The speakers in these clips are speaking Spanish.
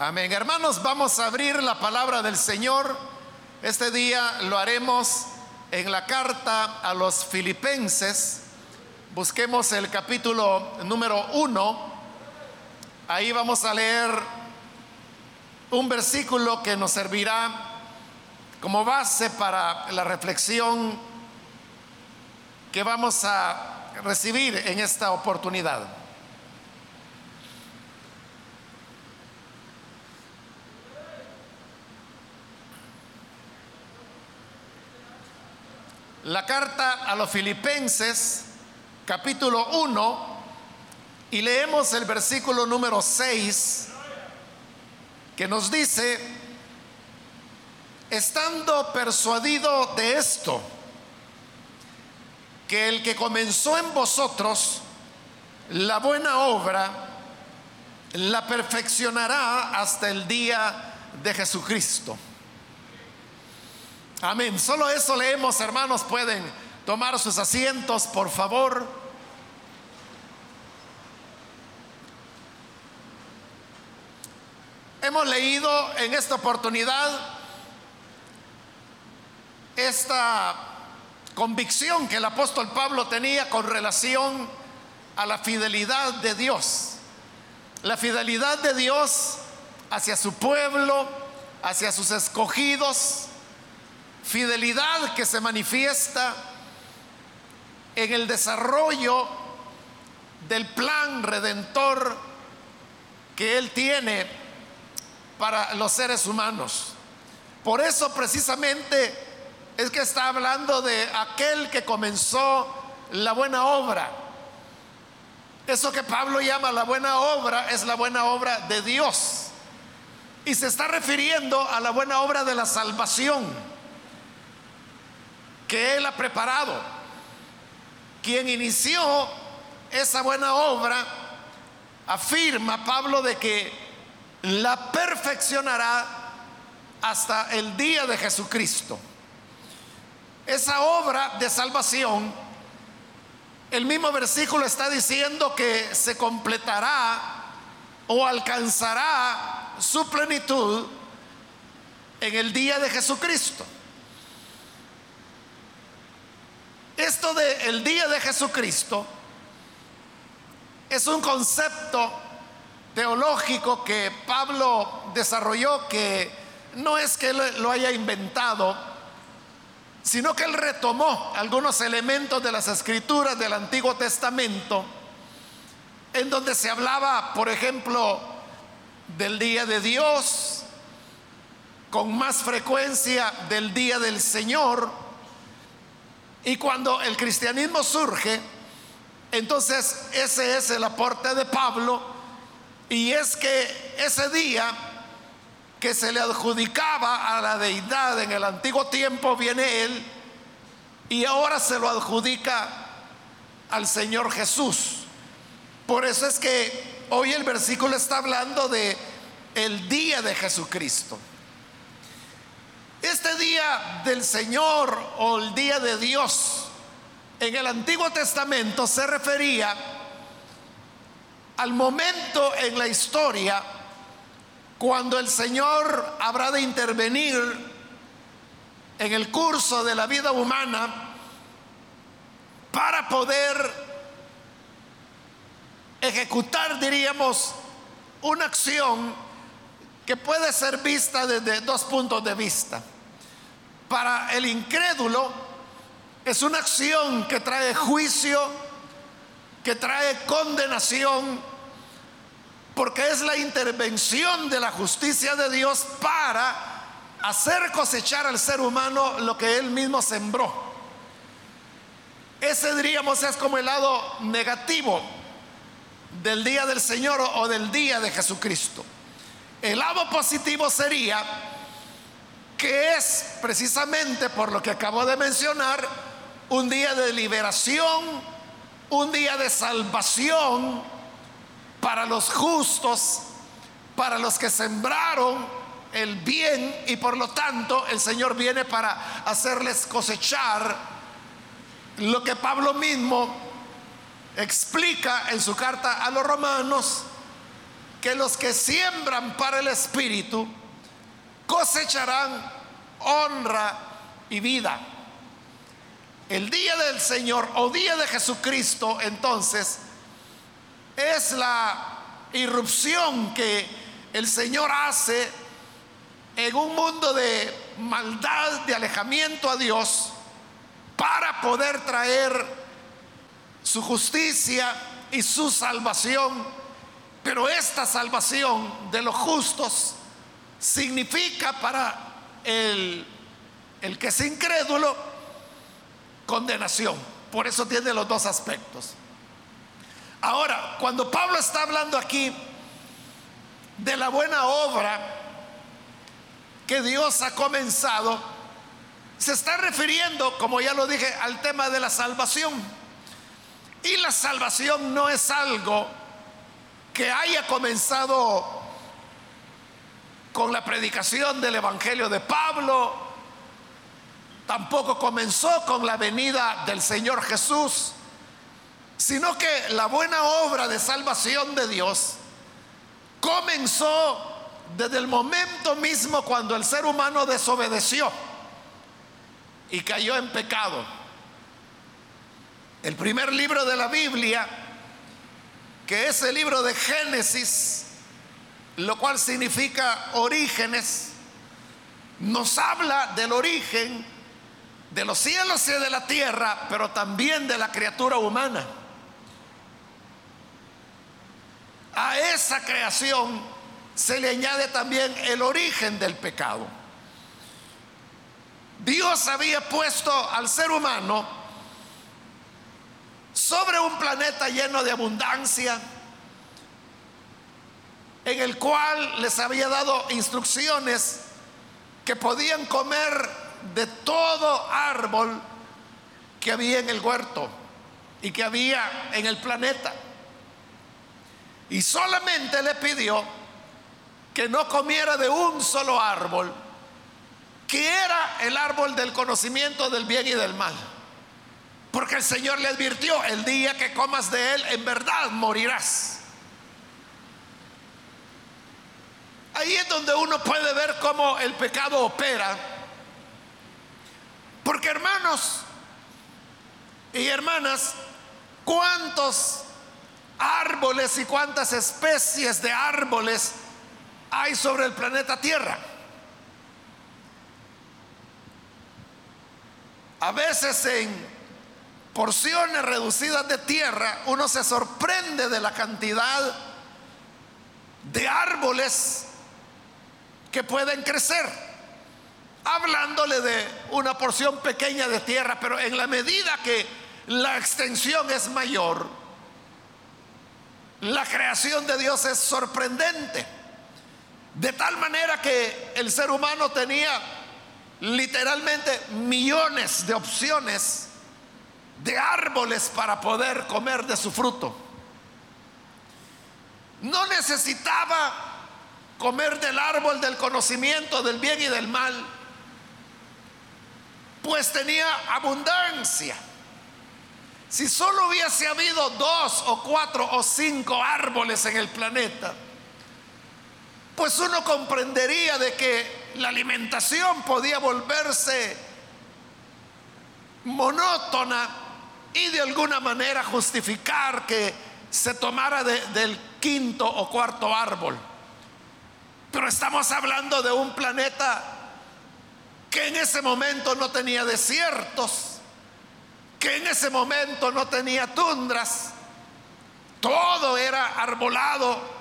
Amén. Hermanos, vamos a abrir la palabra del Señor. Este día lo haremos en la carta a los filipenses. Busquemos el capítulo número uno. Ahí vamos a leer un versículo que nos servirá como base para la reflexión que vamos a recibir en esta oportunidad. La carta a los filipenses, capítulo 1, y leemos el versículo número 6, que nos dice, estando persuadido de esto, que el que comenzó en vosotros la buena obra, la perfeccionará hasta el día de Jesucristo. Amén. Solo eso leemos, hermanos. Pueden tomar sus asientos, por favor. Hemos leído en esta oportunidad esta convicción que el apóstol Pablo tenía con relación a la fidelidad de Dios. La fidelidad de Dios hacia su pueblo, hacia sus escogidos, fidelidad que se manifiesta en el desarrollo del plan redentor que Él tiene para los seres humanos. Por eso precisamente es que está hablando de aquel que comenzó la buena obra. Eso que Pablo llama la buena obra es la buena obra de Dios. Y se está refiriendo a la buena obra de la salvación que Él ha preparado. Quien inició esa buena obra, afirma Pablo de que la perfeccionará hasta el día de Jesucristo. Esa obra de salvación, el mismo versículo está diciendo que se completará o alcanzará su plenitud en el día de Jesucristo. Esto de el día de Jesucristo es un concepto teológico que Pablo desarrolló que no es que lo haya inventado, sino que él retomó algunos elementos de las escrituras del Antiguo Testamento, en donde se hablaba, por ejemplo, del día de Dios, con más frecuencia del día del Señor, y cuando el cristianismo surge, entonces ese es el aporte de Pablo y es que ese día que se le adjudicaba a la deidad en el antiguo tiempo viene él y ahora se lo adjudica al Señor Jesús. Por eso es que hoy el versículo está hablando de el día de Jesucristo. Este día del Señor o el día de Dios en el Antiguo Testamento se refería al momento en la historia cuando el Señor habrá de intervenir en el curso de la vida humana para poder ejecutar, diríamos, una acción que puede ser vista desde dos puntos de vista. Para el incrédulo es una acción que trae juicio, que trae condenación, porque es la intervención de la justicia de Dios para hacer cosechar al ser humano lo que él mismo sembró. Ese diríamos es como el lado negativo del día del Señor o del día de Jesucristo. El lado positivo sería que es precisamente por lo que acabo de mencionar, un día de liberación, un día de salvación para los justos, para los que sembraron el bien y por lo tanto el Señor viene para hacerles cosechar lo que Pablo mismo explica en su carta a los romanos que los que siembran para el Espíritu cosecharán honra y vida. El día del Señor o día de Jesucristo entonces es la irrupción que el Señor hace en un mundo de maldad, de alejamiento a Dios, para poder traer su justicia y su salvación. Pero esta salvación de los justos significa para el, el que es incrédulo condenación. Por eso tiene los dos aspectos. Ahora, cuando Pablo está hablando aquí de la buena obra que Dios ha comenzado, se está refiriendo, como ya lo dije, al tema de la salvación. Y la salvación no es algo que haya comenzado con la predicación del Evangelio de Pablo, tampoco comenzó con la venida del Señor Jesús, sino que la buena obra de salvación de Dios comenzó desde el momento mismo cuando el ser humano desobedeció y cayó en pecado. El primer libro de la Biblia, que es el libro de Génesis, lo cual significa orígenes, nos habla del origen de los cielos y de la tierra, pero también de la criatura humana. A esa creación se le añade también el origen del pecado. Dios había puesto al ser humano sobre un planeta lleno de abundancia, en el cual les había dado instrucciones que podían comer de todo árbol que había en el huerto y que había en el planeta. Y solamente le pidió que no comiera de un solo árbol, que era el árbol del conocimiento del bien y del mal. Porque el Señor le advirtió, el día que comas de él, en verdad morirás. Ahí es donde uno puede ver cómo el pecado opera. Porque hermanos y hermanas, ¿cuántos árboles y cuántas especies de árboles hay sobre el planeta Tierra. A veces en porciones reducidas de tierra uno se sorprende de la cantidad de árboles que pueden crecer, hablándole de una porción pequeña de tierra, pero en la medida que la extensión es mayor, la creación de Dios es sorprendente. De tal manera que el ser humano tenía literalmente millones de opciones de árboles para poder comer de su fruto. No necesitaba comer del árbol del conocimiento del bien y del mal, pues tenía abundancia. Si solo hubiese habido dos o cuatro o cinco árboles en el planeta, pues uno comprendería de que la alimentación podía volverse monótona y de alguna manera justificar que se tomara del quinto o cuarto árbol. Pero estamos hablando de un planeta que en ese momento no tenía desiertos, que en ese momento no tenía tundras, todo era arbolado,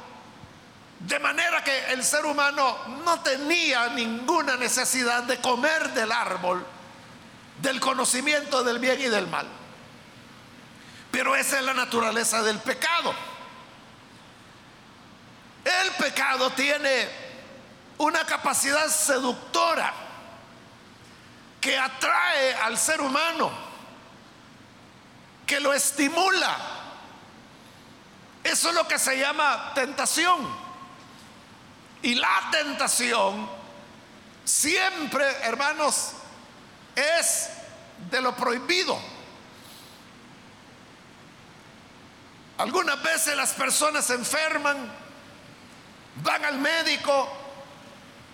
de manera que el ser humano no tenía ninguna necesidad de comer del árbol del conocimiento del bien y del mal. Pero esa es la naturaleza del pecado. El pecado tiene una capacidad seductora que atrae al ser humano que lo estimula. Eso es lo que se llama tentación. Y la tentación siempre, hermanos, es de lo prohibido. Algunas veces las personas se enferman van al médico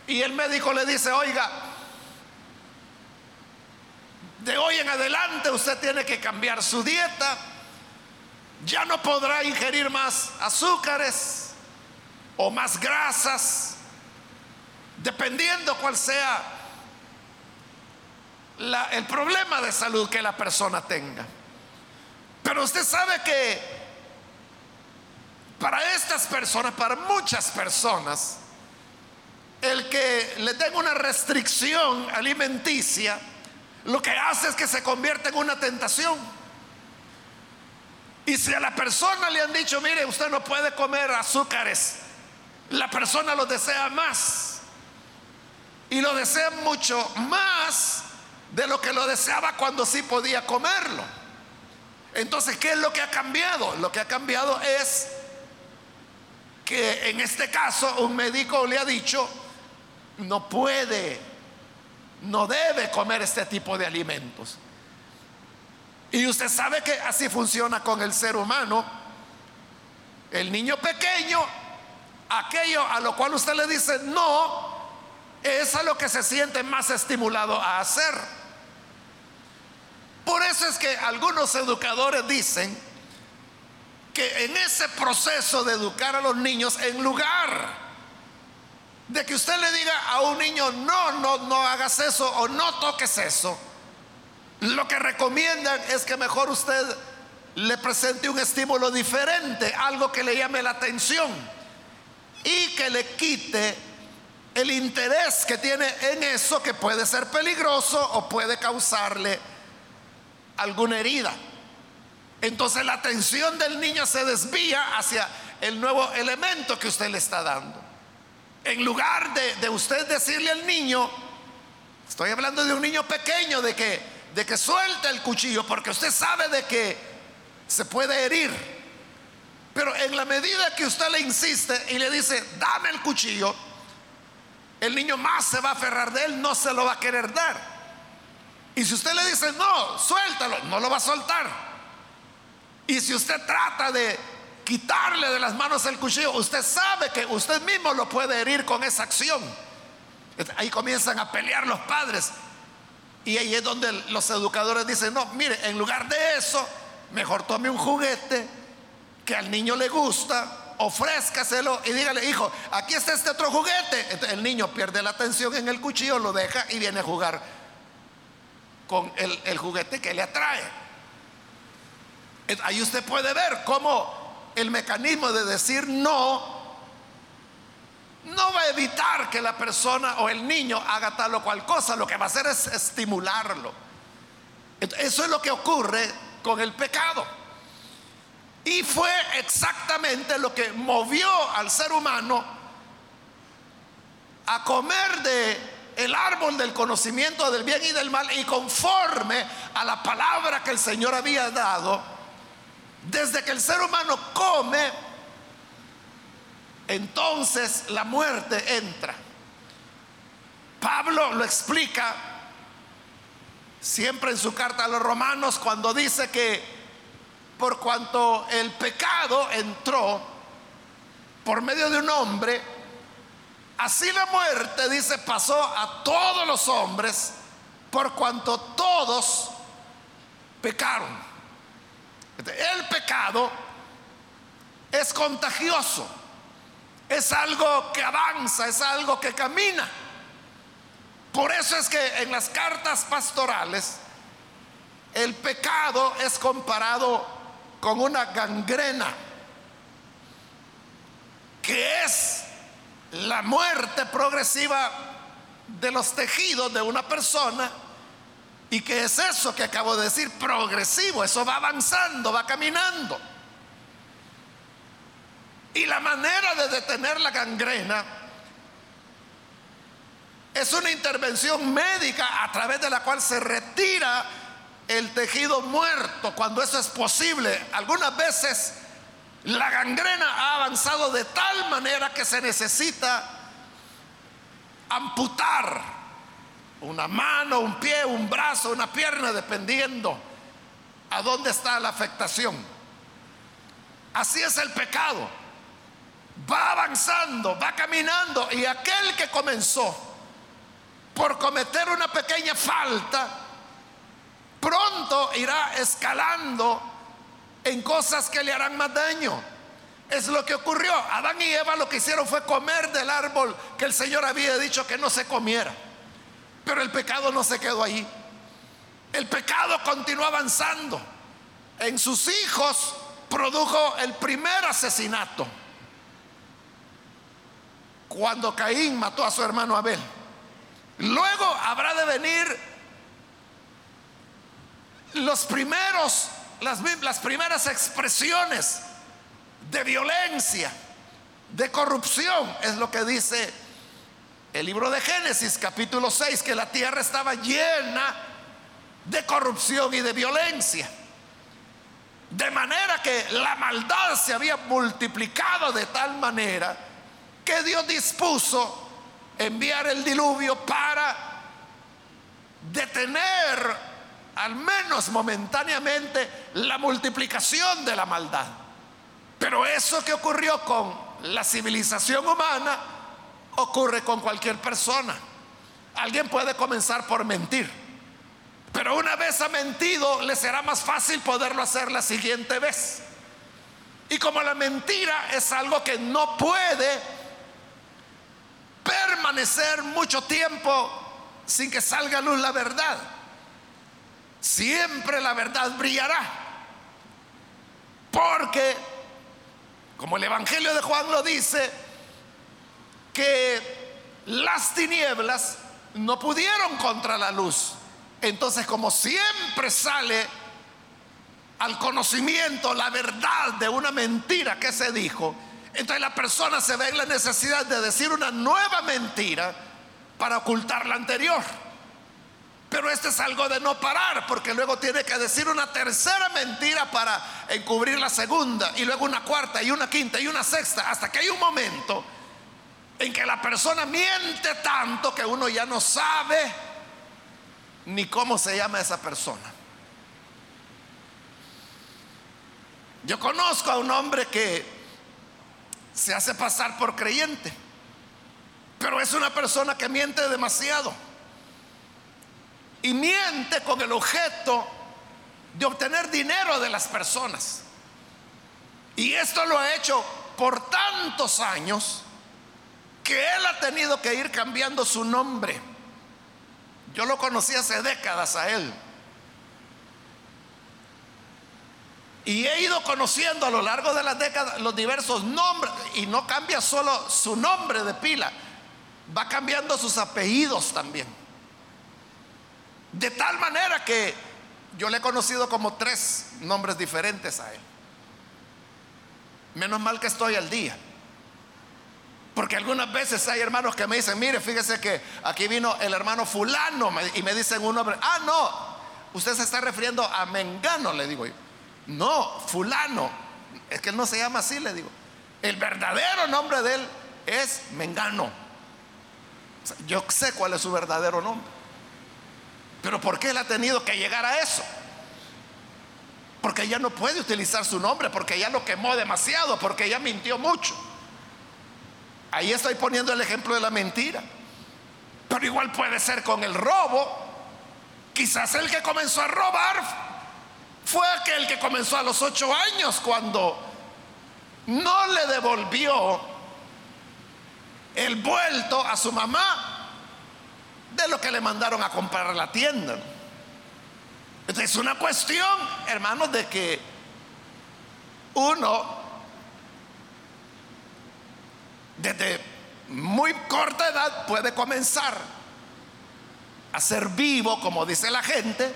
y el médico le dice, oiga, de hoy en adelante usted tiene que cambiar su dieta, ya no podrá ingerir más azúcares o más grasas, dependiendo cuál sea el problema de salud que la persona tenga. Pero usted sabe que para estas personas, para muchas personas, el que le tenga una restricción alimenticia, lo que hace es que se convierte en una tentación. Y si a la persona le han dicho, mire, usted no puede comer azúcares, la persona lo desea más. Y lo desea mucho más de lo que lo deseaba cuando sí podía comerlo. Entonces, ¿qué es lo que ha cambiado? Lo que ha cambiado es que en este caso un médico le ha dicho, no puede, no debe comer este tipo de alimentos. Y usted sabe que así funciona con el ser humano. El niño pequeño, aquello a lo cual usted le dice no, es a lo que se siente más estimulado a hacer. Por eso es que algunos educadores dicen que en ese proceso de educar a los niños, en lugar de que usted le diga a un niño, no, no, no hagas eso o no toques eso, lo que recomiendan es que mejor usted le presente un estímulo diferente, algo que le llame la atención y que le quite el interés que tiene en eso que puede ser peligroso o puede causarle alguna herida. Entonces la atención del niño se desvía hacia el nuevo elemento que usted le está dando. En lugar de, usted decirle al niño, estoy hablando de un niño pequeño, de que, de que suelte el cuchillo, porque usted sabe de que se puede herir. Pero en la medida que usted le insiste y le dice, dame el cuchillo, el niño más se va a aferrar de él, no se lo va a querer dar. Y si usted le dice, no, suéltalo, no lo va a soltar. Y si usted trata de quitarle de las manos el cuchillo, usted sabe que usted mismo lo puede herir con esa acción. Ahí comienzan a pelear los padres. Y ahí es donde los educadores dicen, no, mire, en lugar de eso, mejor tome un juguete que al niño le gusta, ofrézcaselo y dígale, hijo, aquí está este otro juguete. el niño pierde la atención en el cuchillo, lo deja y viene a jugar con el, el juguete que le atrae. Ahí usted puede ver cómo el mecanismo de decir no no va a evitar que la persona o el niño haga tal o cual cosa, lo que va a hacer es estimularlo. Eso es lo que ocurre con el pecado. Y fue exactamente lo que movió al ser humano a comer de el árbol del conocimiento del bien y del mal y conforme a la palabra que el Señor había dado, desde que el ser humano come, entonces la muerte entra. Pablo lo explica siempre en su carta a los romanos cuando dice que por cuanto el pecado entró por medio de un hombre, así la muerte, dice, pasó a todos los hombres por cuanto todos pecaron. El pecado es contagioso, es algo que avanza, es algo que camina. Por eso es que en las cartas pastorales el pecado es comparado con una gangrena, que es la muerte progresiva de los tejidos de una persona ¿Y qué es eso que acabo de decir? Progresivo, eso va avanzando, va caminando. Y la manera de detener la gangrena es una intervención médica a través de la cual se retira el tejido muerto cuando eso es posible. Algunas veces la gangrena ha avanzado de tal manera que se necesita amputar una mano, un pie, un brazo, una pierna, dependiendo a dónde está la afectación. Así es el pecado. va avanzando, va caminando y aquel que comenzó por cometer una pequeña falta, pronto irá escalando en cosas que le harán más daño. Es lo que ocurrió. Adán y Eva lo que hicieron fue comer del árbol que el Señor había dicho que no se comiera. Pero el pecado no se quedó ahí. El pecado continuó avanzando. En sus hijos produjo el primer asesinato. Cuando Caín mató a su hermano Abel. Luego habrá de venir los primeros, las, las primeras expresiones de violencia, de corrupción, es lo que dice el libro de Génesis capítulo 6, que la tierra estaba llena de corrupción y de violencia. De manera que la maldad se había multiplicado de tal manera que Dios dispuso enviar el diluvio para detener, al menos momentáneamente, la multiplicación de la maldad. Pero eso que ocurrió con la civilización humana ocurre con cualquier persona. Alguien puede comenzar por mentir pero una vez ha mentido, le será más fácil poderlo hacer la siguiente vez. Y como la mentira es algo que no puede permanecer mucho tiempo sin que salga a luz la verdad, siempre la verdad brillará. Porque, como el Evangelio de Juan lo dice, que las tinieblas no pudieron contra la luz. Entonces, como siempre sale al conocimiento la verdad de una mentira que se dijo, entonces la persona se ve en la necesidad de decir una nueva mentira para ocultar la anterior. Pero este es algo de no parar, porque luego tiene que decir una tercera mentira para encubrir la segunda, y luego una cuarta, y una quinta, y una sexta, hasta que hay un momento en que la persona miente tanto que uno ya no sabe ni cómo se llama esa persona. Yo conozco a un hombre que se hace pasar por creyente, pero es una persona que miente demasiado. Y miente con el objeto de obtener dinero de las personas. Y esto lo ha hecho por tantos años que él ha tenido que ir cambiando su nombre yo lo conocí hace décadas a él. Y he ido conociendo a lo largo de las décadas los diversos nombres. Y no cambia solo su nombre de pila, va cambiando sus apellidos también. De tal manera que yo le he conocido como tres nombres diferentes a él. Menos mal que estoy al día. Porque algunas veces hay hermanos que me dicen, mire, fíjese que aquí vino el hermano fulano y me dicen un nombre, ah, no, usted se está refiriendo a Mengano, le digo yo. No, fulano, es que él no se llama así, le digo. El verdadero nombre de él es Mengano. yo sé cuál es su verdadero nombre. Pero ¿por qué él ha tenido que llegar a eso? Porque ya no puede utilizar su nombre, porque ya lo quemó demasiado, porque ya mintió mucho. Ahí estoy poniendo el ejemplo de la mentira. Pero igual puede ser con el robo. Quizás el que comenzó a robar fue aquel que comenzó a los ocho años cuando no le devolvió el vuelto a su mamá de lo que le mandaron a comprar la tienda. Entonces es una cuestión, hermanos, de que uno desde muy corta edad puede comenzar a ser vivo, como dice la gente,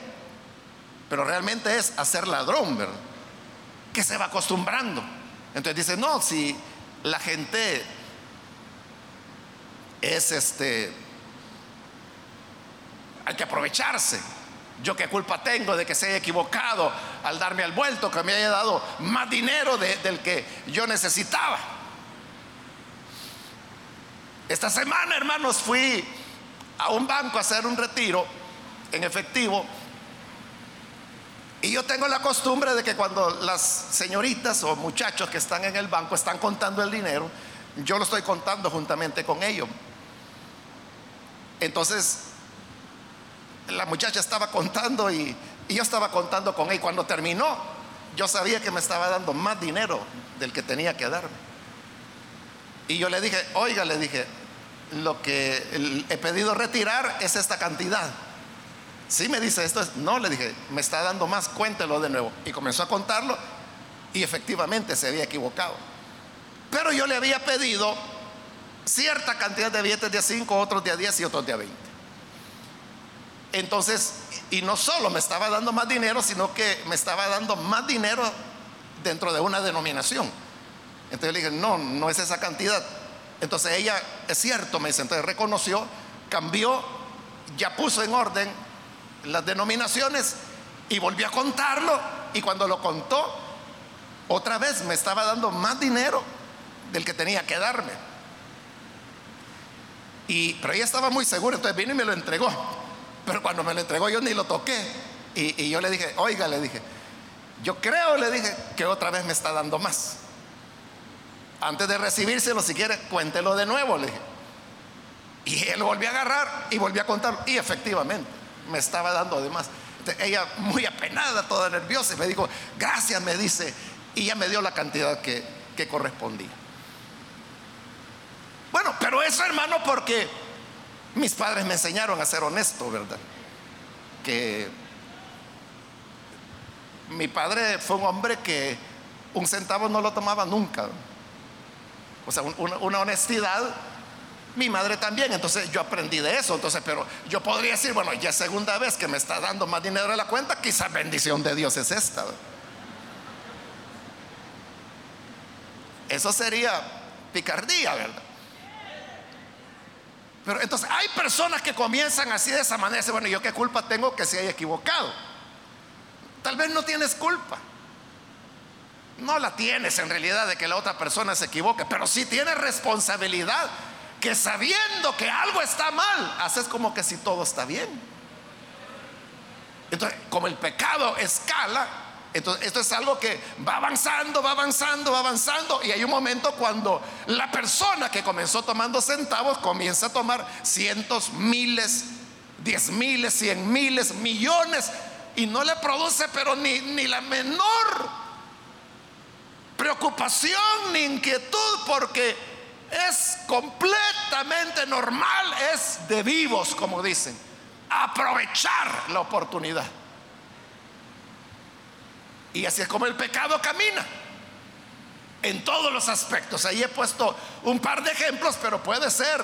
pero realmente es a ser ladrón, ¿verdad? Que se va acostumbrando. Entonces dice, no, si la gente es este, hay que aprovecharse. Yo qué culpa tengo de que se haya equivocado al darme al vuelto, que me haya dado más dinero del que yo necesitaba. Esta semana, hermanos, fui a un banco a hacer un retiro en efectivo Y yo tengo la costumbre de que cuando las señoritas o muchachos que están en el banco están contando el dinero, yo lo estoy contando juntamente con ellos. Entonces, la muchacha estaba contando y, yo estaba contando con ella. Cuando terminó, yo sabía que me estaba dando más dinero del que tenía que darme. Y yo le dije, oiga, le dije, lo que he pedido retirar es esta cantidad. Sí me dice esto, es, no, le dije, me está dando más, cuéntelo de nuevo. Y comenzó a contarlo y efectivamente se había equivocado. Pero yo le había pedido cierta cantidad de billetes de a 5, otros de a 10 y otros de a 20. Entonces, y no solo me estaba dando más dinero, sino que me estaba dando más dinero dentro de una denominación. Entonces le dije, no, no es esa cantidad. Entonces ella, es cierto, me dice, entonces reconoció, cambió, ya puso en orden las denominaciones y volvió a contarlo. Y cuando lo contó, otra vez me estaba dando más dinero del que tenía que darme. Y, pero ella estaba muy segura, entonces vino y me lo entregó. Pero cuando me lo entregó yo ni lo toqué. Y, y yo le dije, oiga, le dije, yo creo, le dije, que otra vez me está dando más. Antes de recibírselo, si quiere, cuéntelo de nuevo, le dije. Y él volvió a agarrar y volvió a contar. Y efectivamente, me estaba dando de más. ella muy apenada, toda nerviosa, me dijo, gracias, me dice. Y ya me dio la cantidad que, que correspondía. Bueno, pero eso hermano porque mis padres me enseñaron a ser honesto, ¿verdad? Que mi padre fue un hombre que un centavo no lo tomaba nunca. O sea, una, honestidad. Mi madre también, entonces yo aprendí de eso. Entonces, pero yo podría decir, bueno, ya segunda vez que me está dando más dinero de la cuenta, quizás bendición de Dios es esta. Eso sería picardía, ¿verdad? Pero entonces hay personas que comienzan así de esa manera. Bueno, ¿yo qué culpa tengo que se haya equivocado? Tal vez no tienes culpa. No la tienes en realidad de que la otra persona se equivoque, pero sí tienes responsabilidad que sabiendo que algo está mal, haces como que si todo está bien. Entonces, como el pecado escala, entonces, esto es algo que va avanzando, va avanzando, va avanzando. Y hay un momento cuando la persona que comenzó tomando centavos comienza a tomar cientos, miles, diez miles, cien miles, millones. Y no le produce, pero ni, ni la menor preocupación ni inquietud porque es completamente normal, es de vivos, como dicen, aprovechar la oportunidad. Y así es como el pecado camina. En todos los aspectos. Ahí he puesto un par de ejemplos, pero puede ser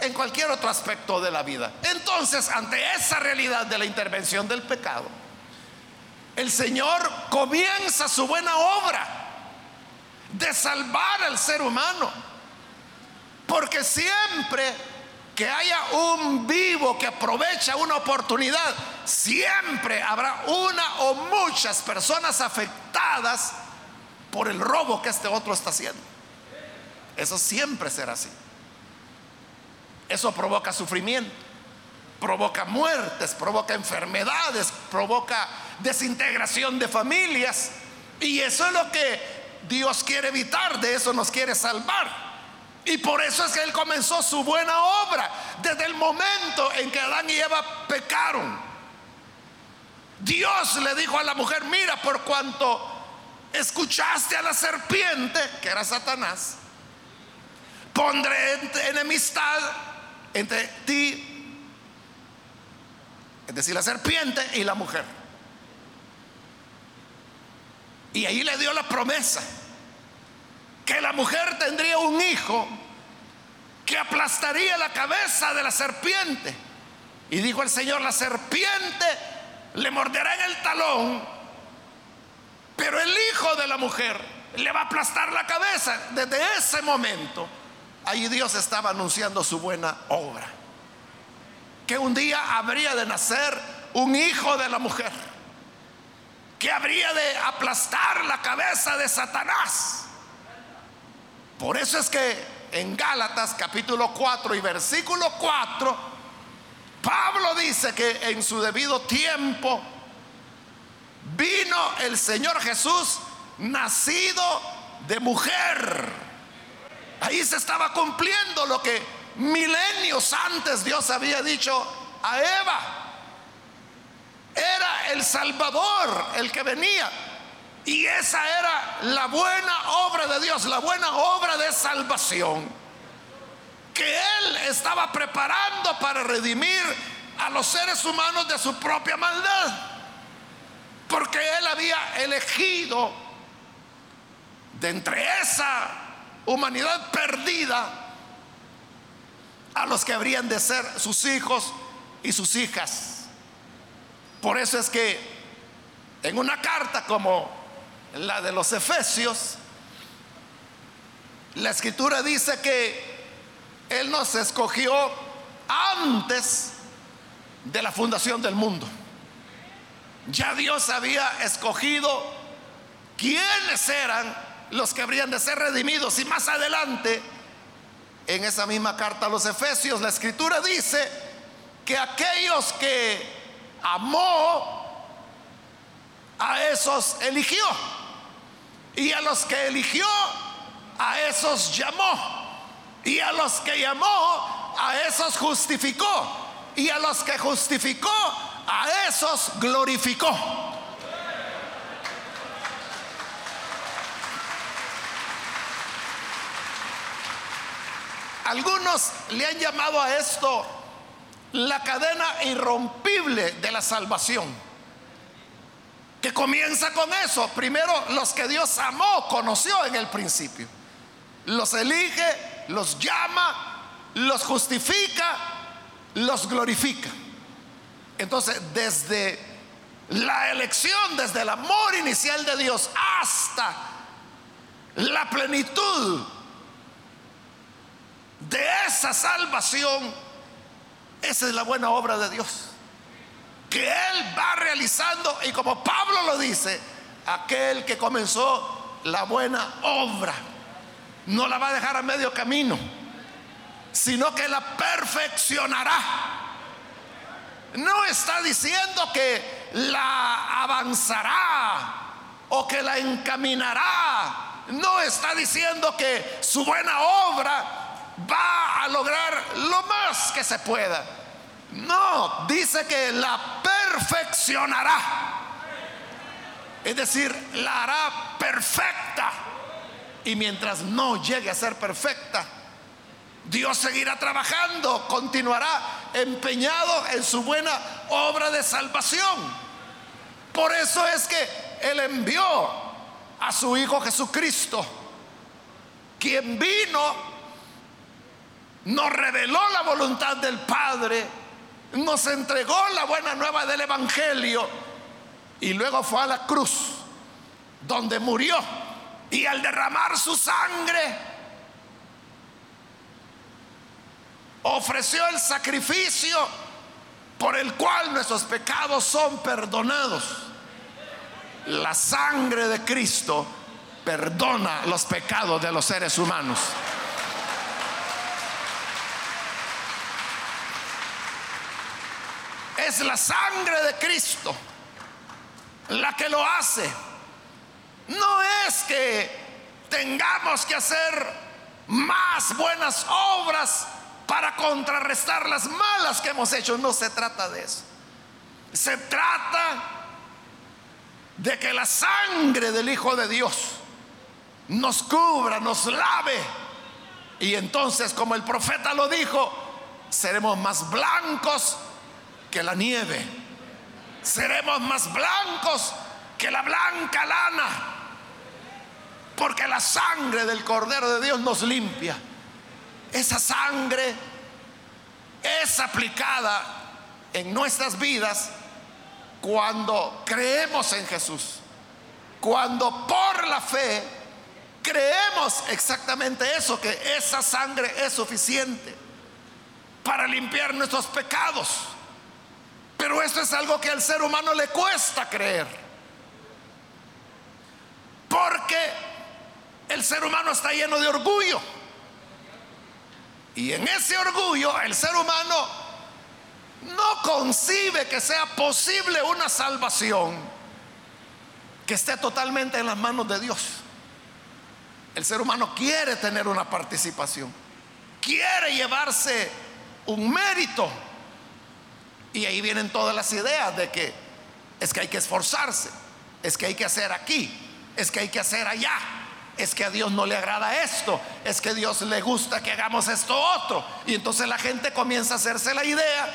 en cualquier otro aspecto de la vida. Entonces, ante esa realidad de la intervención del pecado, el Señor comienza su buena obra de salvar al ser humano. Porque siempre que haya un vivo que aprovecha una oportunidad, siempre habrá una o muchas personas afectadas por el robo que este otro está haciendo. Eso siempre será así. Eso provoca sufrimiento, provoca muertes, provoca enfermedades, provoca desintegración de familias. Y eso es lo que Dios quiere evitar, de eso nos quiere salvar. Y por eso es que Él comenzó su buena obra desde el momento en que Adán y Eva pecaron. Dios le dijo a la mujer, mira, por cuanto escuchaste a la serpiente, que era Satanás, pondré enemistad entre ti, es decir, la serpiente y la mujer. Y ahí le dio la promesa que la mujer tendría un hijo que aplastaría la cabeza de la serpiente. Y dijo el Señor, la serpiente le morderá en el talón, pero el hijo de la mujer le va a aplastar la cabeza. Desde ese momento, ahí Dios estaba anunciando su buena obra. Que un día habría de nacer un hijo de la mujer, que habría de aplastar la cabeza de Satanás por eso es que en Gálatas capítulo 4 y versículo 4, Pablo dice que en su debido tiempo vino el Señor Jesús nacido de mujer. Ahí se estaba cumpliendo lo que milenios antes Dios había dicho a Eva. Era el Salvador el que venía. Y esa era la buena obra de Dios, la buena obra de salvación que Él estaba preparando para redimir a los seres humanos de su propia maldad. Porque Él había elegido de entre esa humanidad perdida a los que habrían de ser sus hijos y sus hijas. Por eso es que en una carta como la de los Efesios, la escritura dice que Él nos escogió antes de la fundación del mundo. Ya Dios había escogido quiénes eran los que habrían de ser redimidos. Y más adelante, en esa misma carta a los Efesios, la escritura dice que aquellos que amó, a esos eligió. Y a los que eligió, a esos llamó. Y a los que llamó, a esos justificó. Y a los que justificó, a esos glorificó. Algunos le han llamado a esto la cadena irrompible de la salvación. Que comienza con eso. Primero los que Dios amó, conoció en el principio. Los elige, los llama, los justifica, los glorifica. Entonces, desde la elección, desde el amor inicial de Dios hasta la plenitud de esa salvación, esa es la buena obra de Dios. Que Él va realizando, y como Pablo lo dice, aquel que comenzó la buena obra, no la va a dejar a medio camino, sino que la perfeccionará. No está diciendo que la avanzará o que la encaminará. No está diciendo que su buena obra va a lograr lo más que se pueda. No, dice que la perfeccionará. Es decir, la hará perfecta. Y mientras no llegue a ser perfecta, Dios seguirá trabajando, continuará empeñado en su buena obra de salvación. Por eso es que Él envió a su Hijo Jesucristo, quien vino nos reveló la voluntad del Padre, nos entregó la buena nueva del Evangelio y luego fue a la cruz donde murió y al derramar su sangre ofreció el sacrificio por el cual nuestros pecados son perdonados. La sangre de Cristo perdona los pecados de los seres humanos. Es la sangre de Cristo la que lo hace. No es que tengamos que hacer más buenas obras para contrarrestar las malas que hemos hecho. No se trata de eso. Se trata de que la sangre del Hijo de Dios nos cubra, nos lave. Y entonces, como el profeta lo dijo, seremos más blancos que la nieve. Seremos más blancos que la blanca lana. Porque la sangre del Cordero de Dios nos limpia. Esa sangre es aplicada en nuestras vidas cuando creemos en Jesús. Cuando por la fe creemos exactamente eso, que esa sangre es suficiente para limpiar nuestros pecados. Pero esto es algo que al ser humano le cuesta creer. Porque el ser humano está lleno de orgullo. Y en ese orgullo el ser humano no concibe que sea posible una salvación que esté totalmente en las manos de Dios. El ser humano quiere tener una participación, quiere llevarse un mérito. Y ahí vienen todas las ideas de que es que hay que esforzarse, es que hay que hacer aquí, es que hay que hacer allá, es que a Dios no le agrada esto, es que a Dios le gusta que hagamos esto otro. Y entonces la gente comienza a hacerse la idea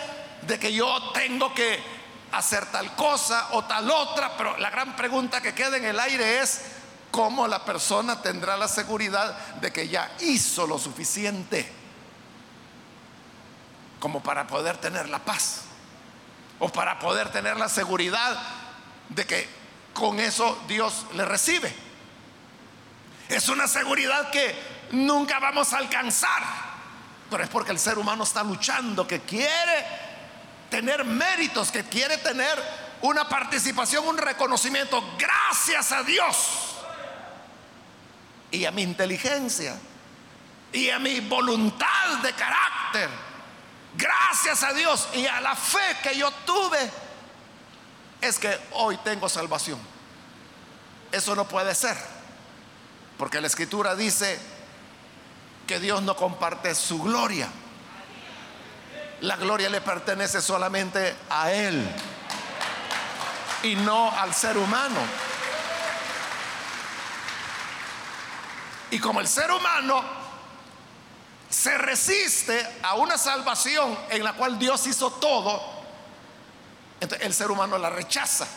de que yo tengo que hacer tal cosa o tal otra, pero la gran pregunta que queda en el aire es, ¿cómo la persona tendrá la seguridad de que ya hizo lo suficiente como para poder tener la paz? O para poder tener la seguridad de que con eso Dios le recibe. Es una seguridad que nunca vamos a alcanzar, pero es porque el ser humano está luchando, que quiere tener méritos, que quiere tener una participación, un reconocimiento, gracias a Dios y a mi inteligencia y a mi voluntad de carácter, gracias a Dios y a la fe que yo tuve, es que hoy tengo salvación. Eso no puede ser, porque la escritura dice que Dios no comparte su gloria. La gloria le pertenece solamente a Él y no al ser humano. Y como el ser humano se resiste a una salvación en la cual Dios hizo todo, entonces el ser humano la rechaza.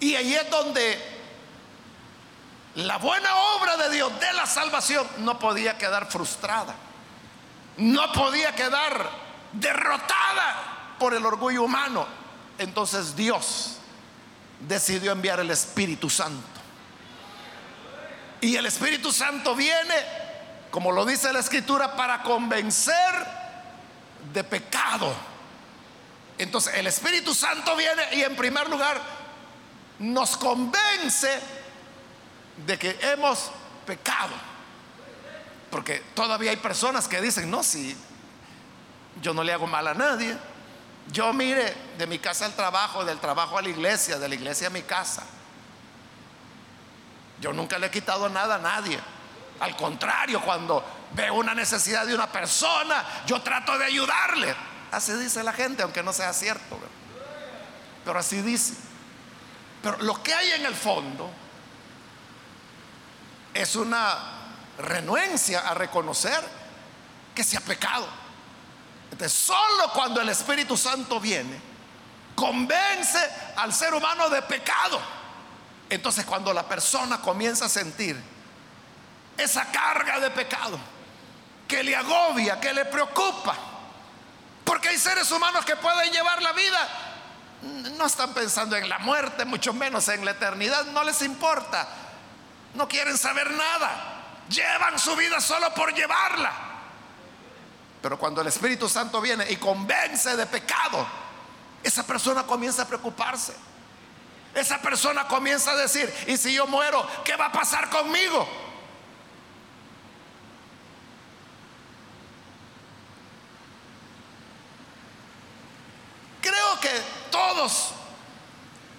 Y ahí es donde la buena obra de Dios de la salvación no podía quedar frustrada, no podía quedar derrotada por el orgullo humano. Entonces Dios decidió enviar el Espíritu Santo. Y el Espíritu Santo viene, como lo dice la Escritura, para convencer de pecado. Entonces el Espíritu Santo viene y en primer lugar nos convence de que hemos pecado. Porque todavía hay personas que dicen, no, si yo no le hago mal a nadie. Yo mire, de mi casa al trabajo, del trabajo a la iglesia, de la iglesia a mi casa. Yo nunca le he quitado nada a nadie. Al contrario, cuando veo una necesidad de una persona, yo trato de ayudarle. Así dice la gente, aunque no sea cierto. Pero así dice. Pero lo que hay en el fondo es una renuencia a reconocer que se ha pecado. Entonces, solo cuando el Espíritu Santo viene, convence al ser humano de pecado. Entonces, cuando la persona comienza a sentir esa carga de pecado que le agobia, que le preocupa, porque hay seres humanos que pueden llevar la vida, no están pensando en la muerte, mucho menos en la eternidad, no les importa, no quieren saber nada, llevan su vida solo por llevarla. Pero cuando el Espíritu Santo viene y convence de pecado, esa persona comienza a preocuparse. Esa persona comienza a decir, ¿y si yo muero, qué va a pasar conmigo? Creo que todos,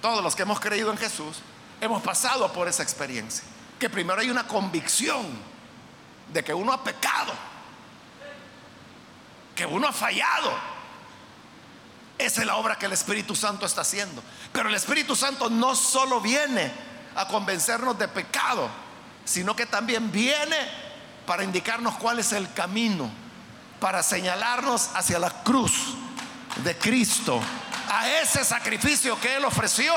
todos los que hemos creído en Jesús, hemos pasado por esa experiencia. Que primero hay una convicción de que uno ha pecado, que uno ha fallado. Esa es la obra que el Espíritu Santo está haciendo. Pero el Espíritu Santo no solo viene a convencernos de pecado, sino que también viene para indicarnos cuál es el camino, para señalarnos hacia la cruz de Cristo, a ese sacrificio que Él ofreció,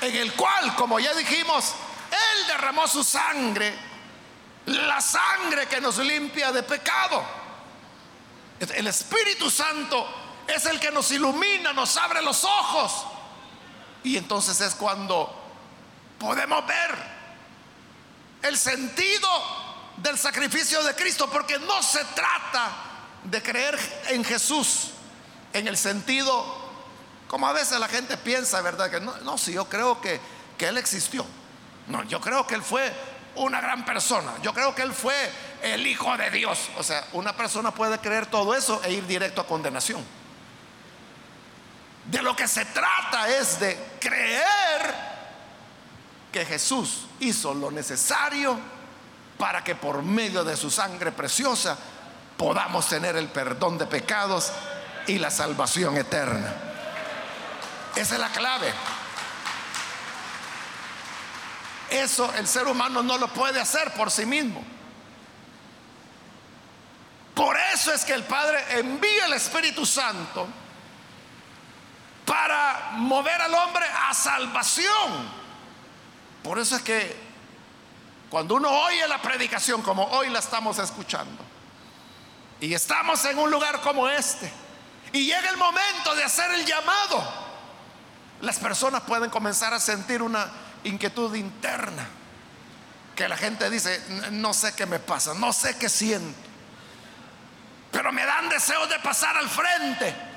en el cual, como ya dijimos, Él derramó su sangre, la sangre que nos limpia de pecado. El Espíritu Santo es el que nos ilumina, nos abre los ojos. Y entonces es cuando podemos ver el sentido del sacrificio de Cristo, porque no se trata de creer en Jesús en el sentido, como a veces la gente piensa, ¿verdad? Que no, no si yo creo que, que Él existió. No, yo creo que Él fue una gran persona. Yo creo que Él fue el Hijo de Dios. O sea, una persona puede creer todo eso e ir directo a condenación. De lo que se trata es de creer que Jesús hizo lo necesario para que por medio de su sangre preciosa podamos tener el perdón de pecados y la salvación eterna. Esa es la clave. Eso el ser humano no lo puede hacer por sí mismo. Por eso es que el Padre envía el Espíritu Santo para mover al hombre a salvación. Por eso es que cuando uno oye la predicación como hoy la estamos escuchando, y estamos en un lugar como este, y llega el momento de hacer el llamado, las personas pueden comenzar a sentir una inquietud interna, que la gente dice, no sé qué me pasa, no sé qué siento, pero me dan deseos de pasar al frente.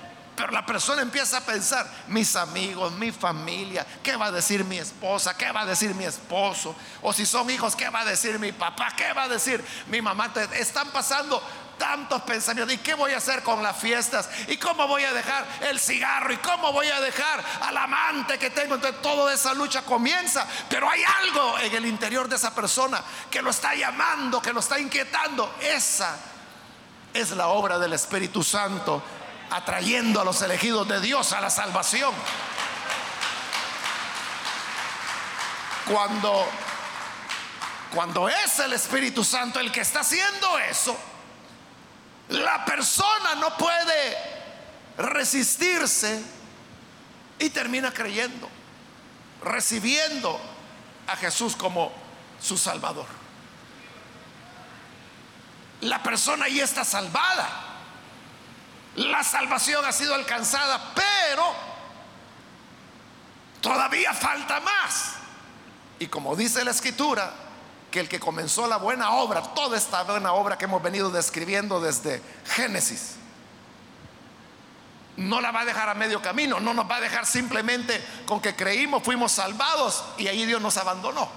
Pero la persona empieza a pensar, mis amigos, mi familia, ¿qué va a decir mi esposa? ¿Qué va a decir mi esposo? O si son hijos, ¿qué va a decir mi papá? ¿Qué va a decir mi mamá? Están pasando tantos pensamientos. ¿Y qué voy a hacer con las fiestas? ¿Y cómo voy a dejar el cigarro? ¿Y cómo voy a dejar al amante que tengo? Entonces toda esa lucha comienza. Pero hay algo en el interior de esa persona que lo está llamando, que lo está inquietando. Esa es la obra del Espíritu Santo atrayendo a los elegidos de Dios a la salvación. Cuando cuando es el Espíritu Santo el que está haciendo eso, la persona no puede resistirse y termina creyendo, recibiendo a Jesús como su Salvador. La persona ya está salvada. La salvación ha sido alcanzada, pero todavía falta más. Y como dice la escritura, que el que comenzó la buena obra, toda esta buena obra que hemos venido describiendo desde Génesis, no la va a dejar a medio camino, no nos va a dejar simplemente con que creímos, fuimos salvados y ahí Dios nos abandonó.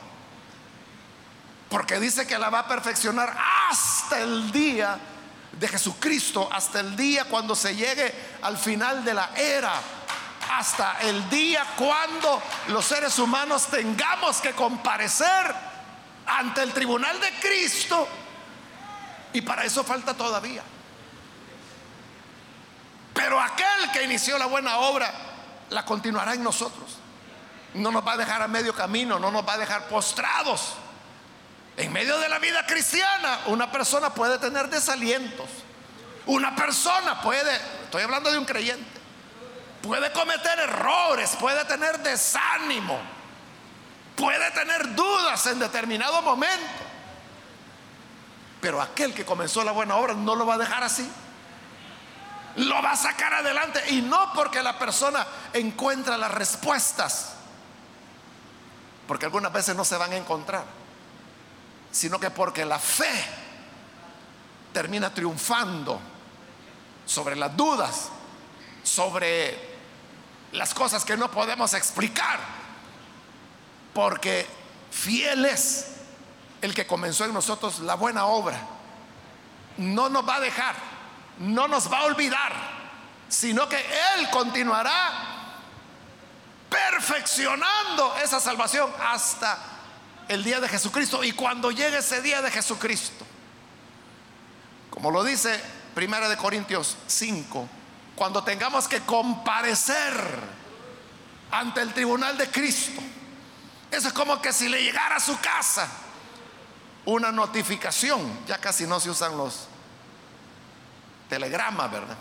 Porque dice que la va a perfeccionar hasta el día de Jesucristo, hasta el día cuando se llegue al final de la era, hasta el día cuando los seres humanos tengamos que comparecer ante el tribunal de Cristo. Y para eso falta todavía. Pero aquel que inició la buena obra la continuará en nosotros. No nos va a dejar a medio camino, no nos va a dejar postrados. En medio de la vida cristiana, una persona puede tener desalientos. Una persona puede, estoy hablando de un creyente, puede cometer errores, puede tener desánimo Puede tener dudas en determinado momento. Pero aquel que comenzó la buena obra no lo va a dejar así. Lo va a sacar adelante. Y no porque la persona encuentra las respuestas. Porque algunas veces no se van a encontrar. Sino que porque la fe termina triunfando sobre las dudas, sobre las cosas que no podemos explicar porque fiel es el que comenzó en nosotros la buena obra. No nos va a dejar, no nos va a olvidar, sino que Él continuará perfeccionando esa salvación hasta el día de Jesucristo. Y cuando llegue ese día de Jesucristo, como lo dice Primera de Corintios 5, cuando tengamos que comparecer ante el tribunal de Cristo, eso es como que si le llegara a su casa una notificación. Ya casi no se usan los telegramas, ¿verdad?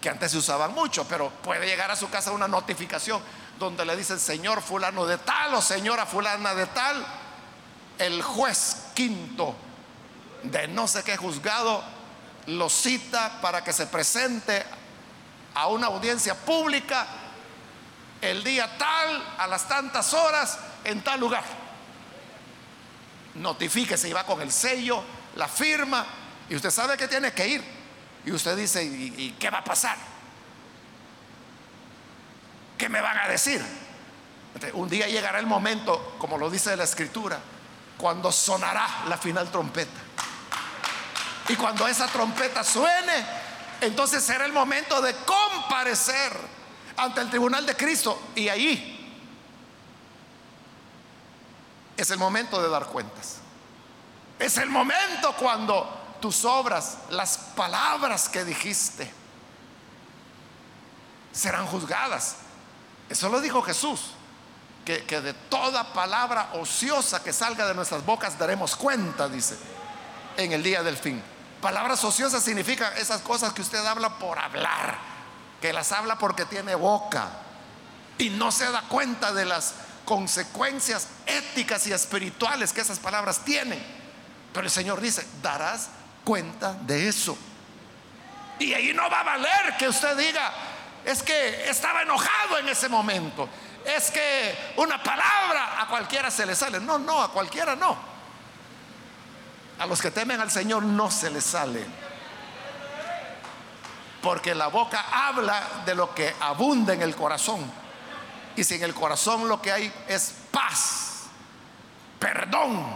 Que antes se usaban mucho, pero puede llegar a su casa una notificación donde le dicen, señor fulano de tal o señora fulana de tal, el juez quinto de no sé qué juzgado lo cita para que se presente a una audiencia pública el día tal, a las tantas horas, en tal lugar. Notifíquese y va con el sello, la firma, y usted sabe que tiene que ir. Y usted dice, ¿y, qué va a pasar? ¿Qué me van a decir? un día llegará el momento, como lo dice la escritura, cuando sonará la final trompeta. Y cuando esa trompeta suene, entonces será el momento de comparecer ante el tribunal de Cristo. Y ahí es el momento de dar cuentas. Es el momento cuando tus obras, las palabras que dijiste, serán juzgadas. Eso lo dijo Jesús, que, de toda palabra ociosa que salga de nuestras bocas daremos cuenta, dice, en el día del fin. Palabras ociosas significan esas cosas que usted habla por hablar, que las habla porque tiene boca y no se da cuenta de las consecuencias éticas y espirituales que esas palabras tienen. Pero el Señor dice, darás cuenta de eso. Y ahí no va a valer que usted diga, es que estaba enojado en ese momento. Es que una palabra a cualquiera se le sale. No, no, a cualquiera no. A los que temen al Señor no se les sale. Porque la boca habla de lo que abunda en el corazón. Y si en el corazón lo que hay es paz, perdón,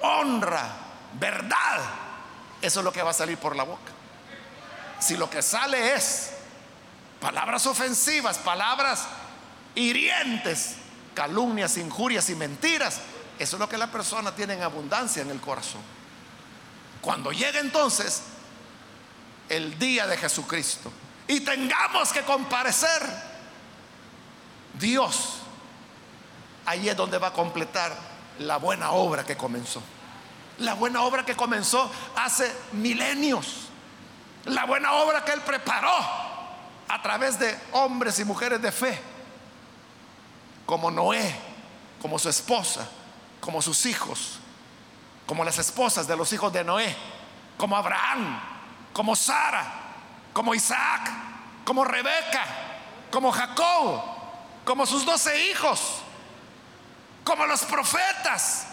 honra, verdad, eso es lo que va a salir por la boca. Si lo que sale es palabras ofensivas, palabras hirientes, calumnias, injurias y mentiras, eso es lo que la persona tiene en abundancia en el corazón. Cuando llegue entonces el día de Jesucristo y tengamos que comparecer, Dios, ahí es donde va a completar la buena obra que comenzó. La buena obra que comenzó hace milenios. La buena obra que Él preparó a través de hombres y mujeres de fe, como Noé, como su esposa, como sus hijos, como las esposas de los hijos de Noé, como Abraham, como Sara, como Isaac, como Rebeca, como Jacob, como sus doce hijos, como los profetas,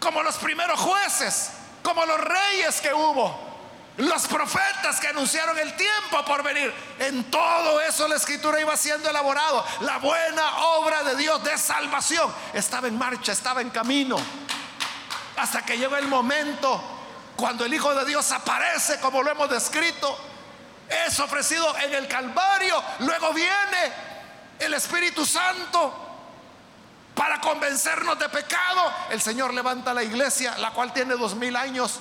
como los primeros jueces, como los reyes que hubo, los profetas que anunciaron el tiempo por venir. En todo eso la escritura iba siendo elaborado. La buena obra de Dios de salvación estaba en marcha, estaba en camino. Hasta que llegó el momento cuando el Hijo de Dios aparece como lo hemos descrito. Es ofrecido en el Calvario. Luego viene el Espíritu Santo para convencernos de pecado. El Señor levanta la iglesia, la cual tiene dos mil años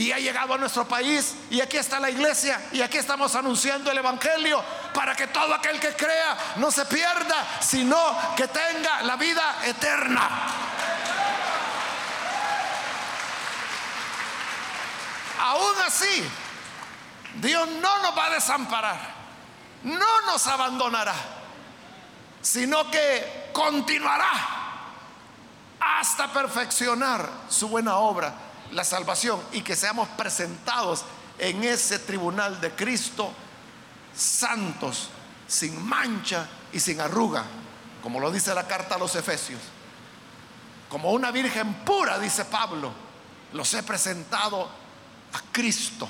y ha llegado a nuestro país. Y aquí está la iglesia y aquí estamos anunciando el Evangelio para que todo aquel que crea no se pierda, sino que tenga la vida eterna. Aún así, Dios no nos va a desamparar, no nos abandonará sino que continuará hasta perfeccionar su buena obra, la salvación, y que seamos presentados en ese tribunal de Cristo santos, sin mancha y sin arruga, como lo dice la carta a los Efesios. Como una virgen pura, dice Pablo, los he presentado a Cristo.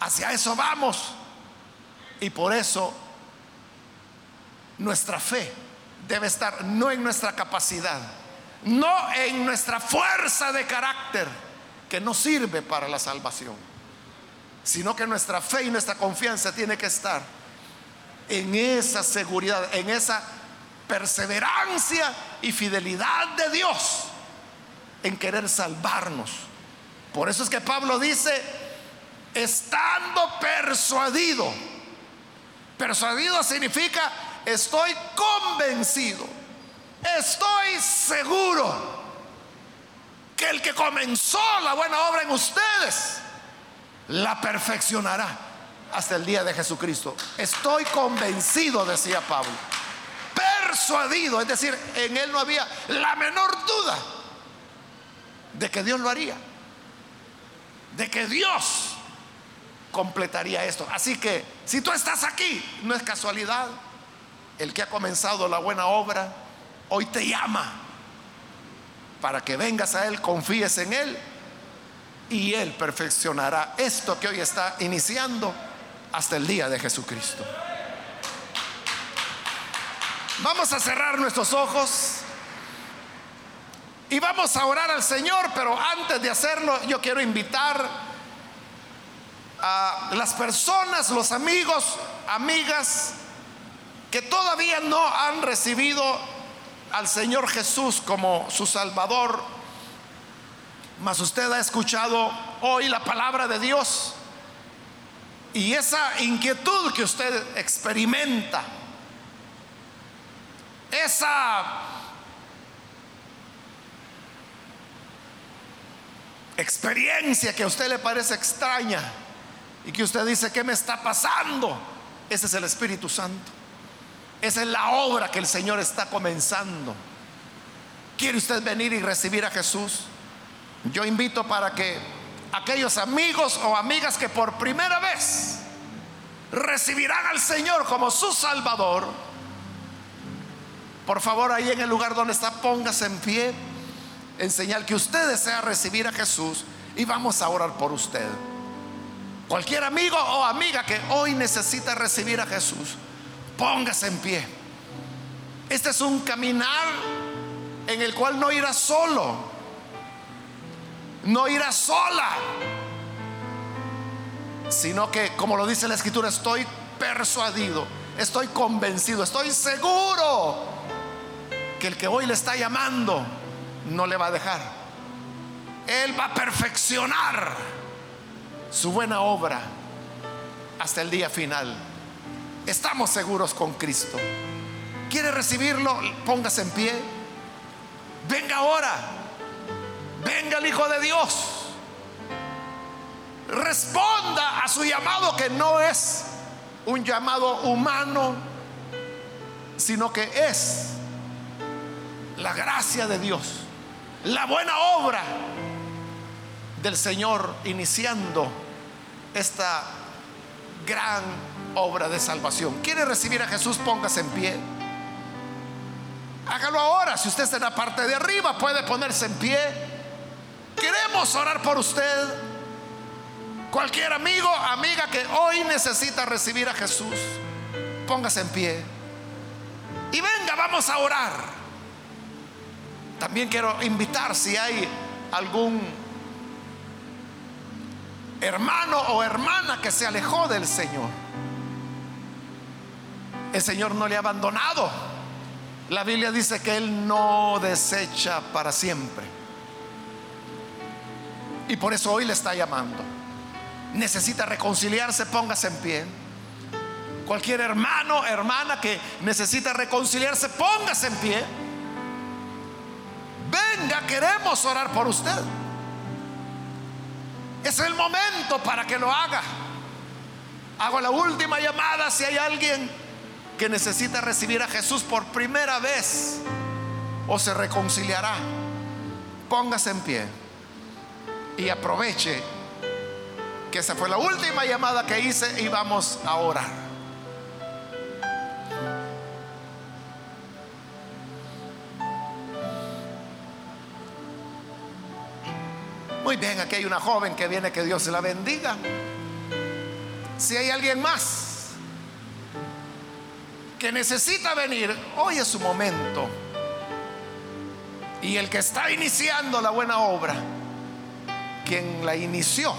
Hacia eso vamos. Y por eso nuestra fe debe estar no en nuestra capacidad, no en nuestra fuerza de carácter que no sirve para la salvación, sino que nuestra fe y nuestra confianza tiene que estar en esa seguridad, en esa perseverancia y fidelidad de Dios en querer salvarnos. Por eso es que Pablo dice, estando persuadido, persuadido significa estoy convencido, estoy seguro que el que comenzó la buena obra en ustedes, la perfeccionará hasta el día de Jesucristo. Estoy convencido, decía Pablo. Persuadido, es decir, en él no había la menor duda de que Dios lo haría. De que Dios completaría esto. Así que si tú estás aquí, no es casualidad el que ha comenzado la buena obra, hoy te llama para que vengas a Él, confíes en Él y Él perfeccionará esto que hoy está iniciando hasta el día de Jesucristo. Vamos a cerrar nuestros ojos y vamos a orar al Señor, pero antes de hacerlo yo quiero invitar a las personas, los amigos, amigas que todavía no han recibido al Señor Jesús como su Salvador, mas usted ha escuchado hoy la palabra de Dios y esa inquietud que usted experimenta, esa experiencia que a usted le parece extraña y que usted dice, ¿qué me está pasando? Ese es el Espíritu Santo. Esa es la obra que el Señor está comenzando. ¿Quiere usted venir y recibir a Jesús? Yo invito para que aquellos amigos o amigas que por primera vez recibirán al Señor como su Salvador, por favor ahí en el lugar donde está, póngase en pie en señal que usted desea recibir a Jesús y vamos a orar por usted. Cualquier amigo o amiga que hoy necesita recibir a Jesús, póngase en pie. Este es un caminar en el cual no irá solo, no irá sola, sino que, como lo dice la escritura, estoy persuadido, estoy convencido, estoy seguro que el que hoy le está llamando no le va a dejar. Él va a perfeccionar su buena obra hasta el día final. Estamos seguros con Cristo. ¿Quiere recibirlo? Póngase en pie. Venga ahora. Venga el Hijo de Dios. Responda a su llamado que no es un llamado humano, sino que es la gracia de Dios, la buena obra del Señor iniciando esta gran obra de salvación. ¿Quiere recibir a Jesús? Póngase en pie. Hágalo ahora. Si usted está en la parte de arriba, puede ponerse en pie. Queremos orar por usted. Cualquier amigo, amiga que hoy necesita recibir a Jesús, póngase en pie. Y venga, vamos a orar. También quiero invitar si hay algún hermano o hermana que se alejó del Señor. El Señor no le ha abandonado. La Biblia dice que Él no desecha para siempre. Y por eso hoy le está llamando. Necesita reconciliarse, póngase en pie. Cualquier hermano, hermana que necesita reconciliarse, póngase en pie. Venga, queremos orar por usted. Es el momento para que lo haga. Hago la última llamada si hay alguien que necesita recibir a Jesús por primera vez o se reconciliará. Póngase en pie y aproveche que esa fue la última llamada que hice y vamos a orar. Muy bien, aquí hay una joven que viene, que Dios la bendiga. Si hay alguien más que necesita venir, hoy es su momento. Y el que está iniciando la buena obra, quien la inició,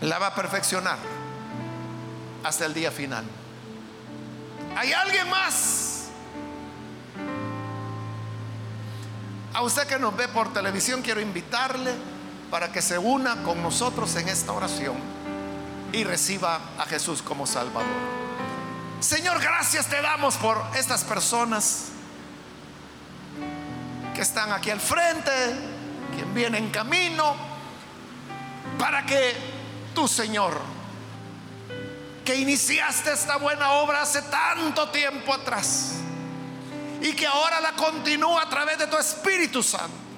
la va a perfeccionar hasta el día final. ¿Hay alguien más? A usted que nos ve por televisión, quiero invitarle para que se una con nosotros en esta oración y reciba a Jesús como Salvador. Señor, gracias te damos por estas personas que están aquí al frente, quien viene en camino, para que tú, Señor, que iniciaste esta buena obra hace tanto tiempo atrás, y que ahora la continúa a través de tu Espíritu Santo.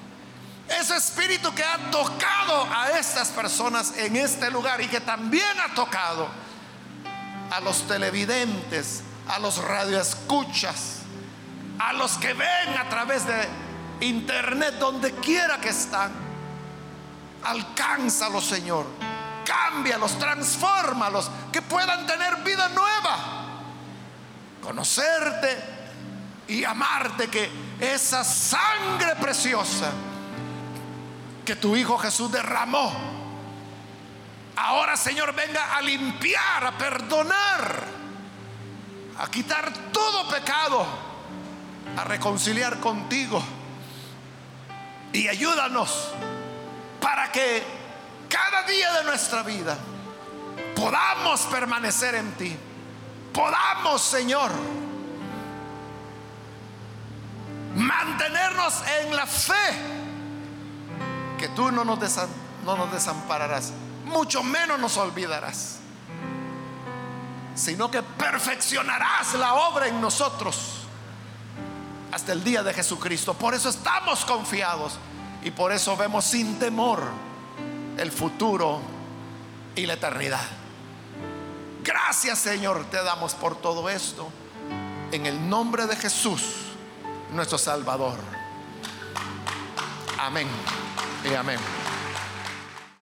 Ese espíritu que ha tocado a estas personas en este lugar y que también ha tocado a los televidentes, a los radioescuchas, a los que ven a través de internet, donde quiera que están. Alcánzalos, Señor. Cámbialos, transfórmalos, que puedan tener vida nueva. Conocerte y amarte que esa sangre preciosa que tu Hijo Jesús derramó Ahora, Señor, venga a limpiar, a perdonar, a quitar todo pecado, a reconciliar contigo. Y ayúdanos para que cada día de nuestra vida podamos permanecer en ti. Podamos, Señor, mantenernos en la fe, tú no nos, no nos desampararás, mucho menos nos olvidarás, sino que perfeccionarás la obra en nosotros hasta el día de Jesucristo. Por eso estamos confiados y por eso vemos sin temor el futuro y la eternidad. Gracias Señor, te damos por todo esto. En el nombre de Jesús, nuestro Salvador. Amén y amén.